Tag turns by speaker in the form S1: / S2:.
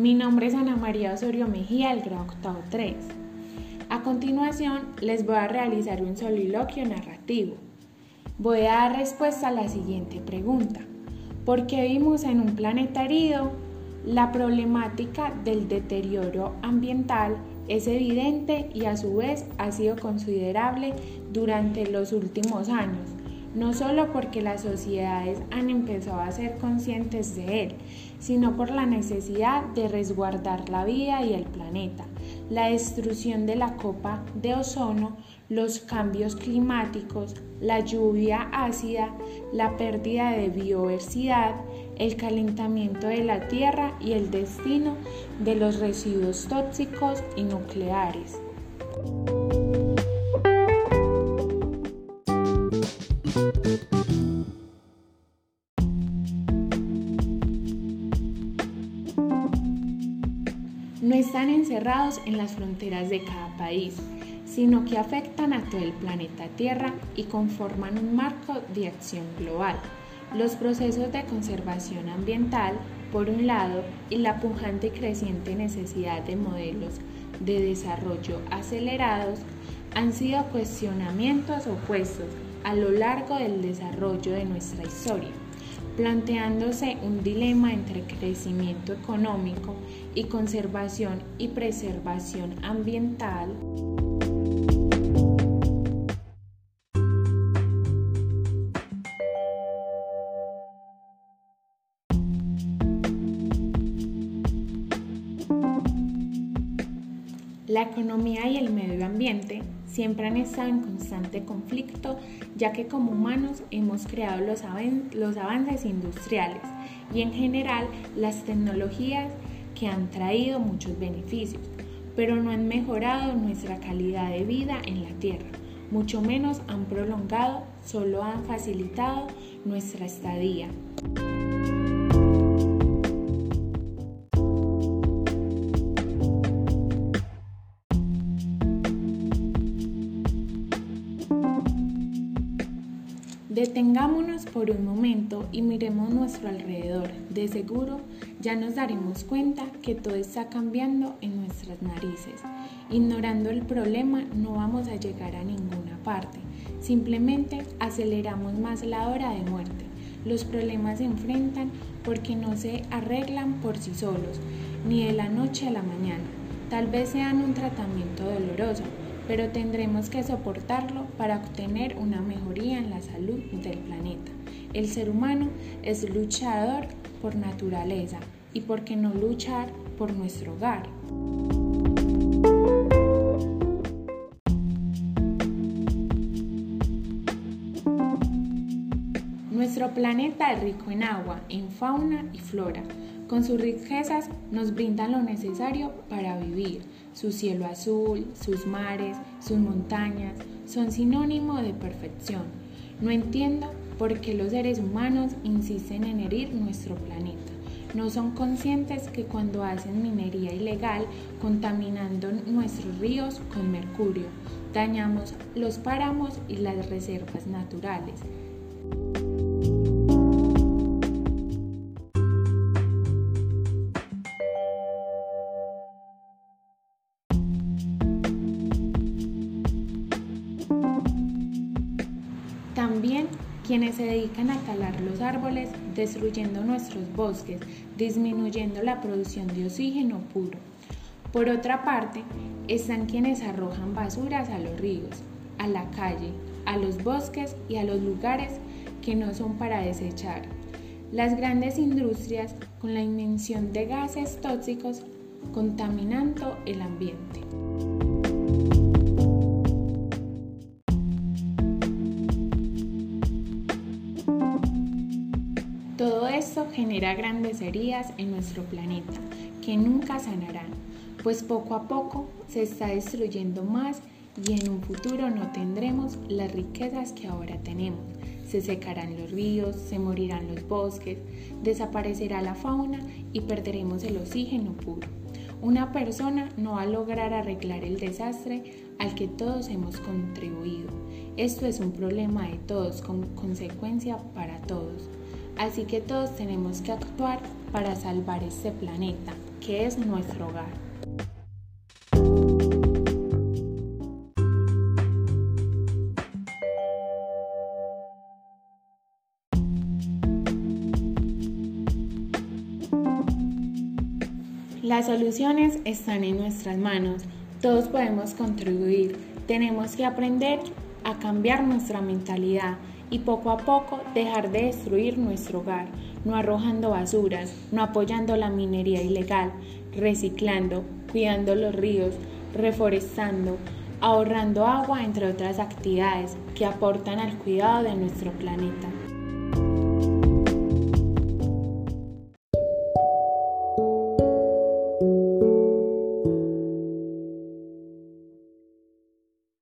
S1: Mi nombre es Ana María Osorio Mejía, del grado octavo 3. A continuación, les voy a realizar un soliloquio narrativo. Voy a dar respuesta a la siguiente pregunta. ¿Por qué vivimos en un planeta herido? La problemática del deterioro ambiental es evidente y a su vez ha sido considerable durante los últimos años no solo porque las sociedades han empezado a ser conscientes de él, sino por la necesidad de resguardar la vida y el planeta, la destrucción de la copa de ozono, los cambios climáticos, la lluvia ácida, la pérdida de biodiversidad, el calentamiento de la Tierra y el destino de los residuos tóxicos y nucleares. No están encerrados en las fronteras de cada país, sino que afectan a todo el planeta Tierra y conforman un marco de acción global. Los procesos de conservación ambiental, por un lado, y la pujante y creciente necesidad de modelos de desarrollo acelerados, han sido cuestionamientos opuestos a lo largo del desarrollo de nuestra historia planteándose un dilema entre crecimiento económico y conservación y preservación ambiental. La economía y el medio ambiente siempre han estado en constante conflicto, ya que como humanos hemos creado los, avances industriales y en general las tecnologías que han traído muchos beneficios, pero no han mejorado nuestra calidad de vida en la Tierra, mucho menos han prolongado, solo han facilitado nuestra estadía. Detengámonos por un momento y miremos nuestro alrededor. De seguro ya nos daremos cuenta que todo está cambiando en nuestras narices. Ignorando el problema no vamos a llegar a ninguna parte. Simplemente aceleramos más la hora de muerte. Los problemas se enfrentan porque no se arreglan por sí solos, ni de la noche a la mañana. Tal vez sean un tratamiento doloroso, pero tendremos que soportarlo para obtener una mejoría en la salud del planeta. El ser humano es luchador por naturaleza y por qué no luchar por nuestro hogar. Nuestro planeta es rico en agua, en fauna y flora. Con sus riquezas nos brindan lo necesario para vivir su cielo azul, sus mares, sus montañas, son sinónimo de perfección. No entiendo por qué los seres humanos insisten en herir nuestro planeta. No son conscientes que cuando hacen minería ilegal, contaminando nuestros ríos con mercurio, dañamos los páramos y las reservas naturales. También quienes se dedican a talar los árboles, destruyendo nuestros bosques, disminuyendo la producción de oxígeno puro. Por otra parte, están quienes arrojan basuras a los ríos, a la calle, a los bosques y a los lugares que no son para desechar. Las grandes industrias con la inmención de gases tóxicos contaminando el ambiente. Esto genera grandes heridas en nuestro planeta que nunca sanarán, pues poco a poco se está destruyendo más y en un futuro no tendremos las riquezas que ahora tenemos. Se secarán los ríos, se morirán los bosques, desaparecerá la fauna y perderemos el oxígeno puro. Una persona no va a lograr arreglar el desastre al que todos hemos contribuido. Esto es un problema de todos, con consecuencia para todos. Así que todos tenemos que actuar para salvar este planeta. que es nuestro hogar. Las soluciones están en nuestras manos. Todos podemos contribuir. Tenemos que aprender a cambiar nuestra mentalidad y poco a poco dejar de destruir nuestro hogar, no arrojando basuras, no apoyando la minería ilegal, reciclando, cuidando los ríos, reforestando, ahorrando agua, entre otras actividades que aportan al cuidado de nuestro planeta.